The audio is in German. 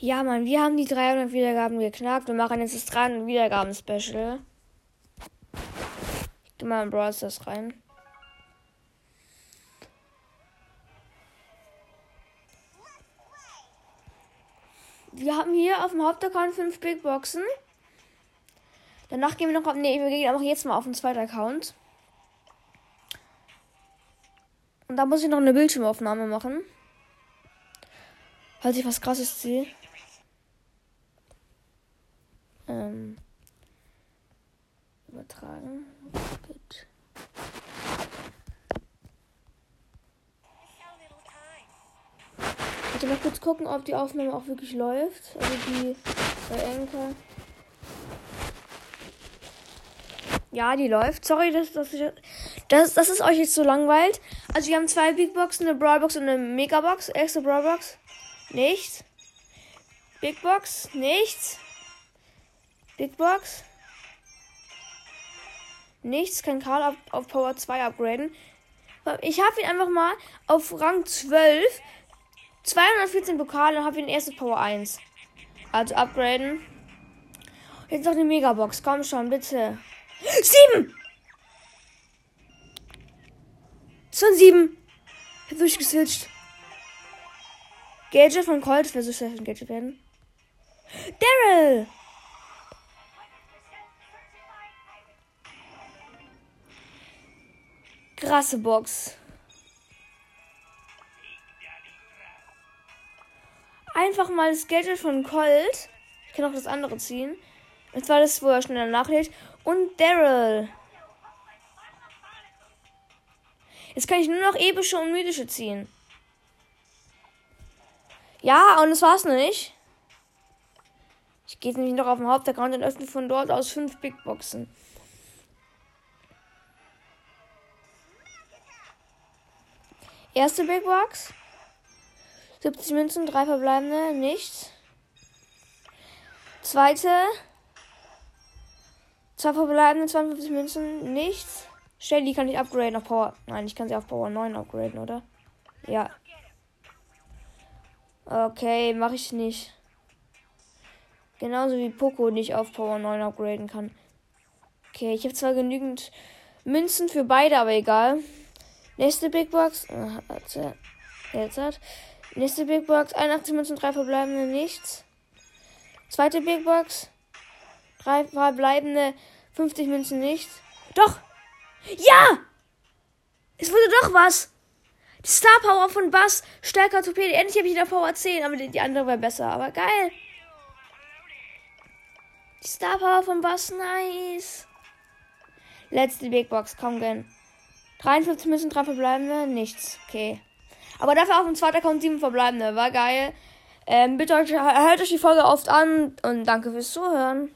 Ja, Mann, wir haben die 300 Wiedergaben geknackt und machen jetzt das 300 Wiedergaben-Special. Ich geh mal in Brawl Stars rein. Wir haben hier auf dem Hauptaccount 5 Big Boxen. Danach gehen wir noch auf. Ne, wir gehen auch jetzt mal auf den zweiten Account. Und da muss ich noch eine Bildschirmaufnahme machen. Falls ich was krasses sehe. Ähm, übertragen. Gut. Ich mal kurz gucken, ob die Aufnahme auch wirklich läuft. Also die bei Anchor. Ja, die läuft. Sorry, dass, dass, ich, dass, dass es euch jetzt so langweilt. Also wir haben zwei Big Boxen, eine Brawlbox und eine Megabox. Erste Brawlbox. Nichts. Big Box. Nichts. Big Box. Nichts. Kann Karl auf, auf Power 2 upgraden. Ich habe ihn einfach mal auf Rang 12. 214 Pokale und habe ihn erste Power 1. Also upgraden. Jetzt noch eine Megabox. Komm schon, bitte. Sieben! Es waren sieben. Ich hab durchgeswitcht. Gadget von Colt. Wer soll ein Gadget werden? Daryl! Krasse Box. Einfach mal das Gadget von Colt. Ich kann auch das andere ziehen. Und zwar das, wo er schneller nachlädt. Und Daryl. Jetzt kann ich nur noch epische und mythische ziehen. Ja, und das war's nicht. Ich gehe nämlich noch auf den Hauptaccount und öffne von dort aus fünf Big Boxen. Erste Big Box. 70 Münzen, drei verbleibende, nichts. Zweite. Zwei verbleibende, 52 Münzen, nichts. Shelly kann ich upgraden auf Power. Nein, ich kann sie auf Power 9 upgraden, oder? Ja. Okay, mache ich nicht. Genauso wie Poco nicht auf Power 9 upgraden kann. Okay, ich habe zwar genügend Münzen für beide, aber egal. Nächste Big Box. Jetzt hat. Nächste Big Box. 81 Münzen, 3 verbleibende, nichts. Zweite Big Box. 3 verbleibende, 50 Münzen, nichts. Doch! Ja! Es wurde doch was! Die Star Power von Bass, stärker Torpedo. Endlich habe ich wieder Power 10, aber die, andere wäre besser. Aber geil! Die Star Power von Bass, nice! Letzte Big Box, komm, gönn. 53 müssen, 3 verbleibende, nichts. Okay. Aber dafür auf dem zweiten Account 7 verbleibende. War geil. Ähm, bitte hört euch die Folge oft an und danke fürs Zuhören.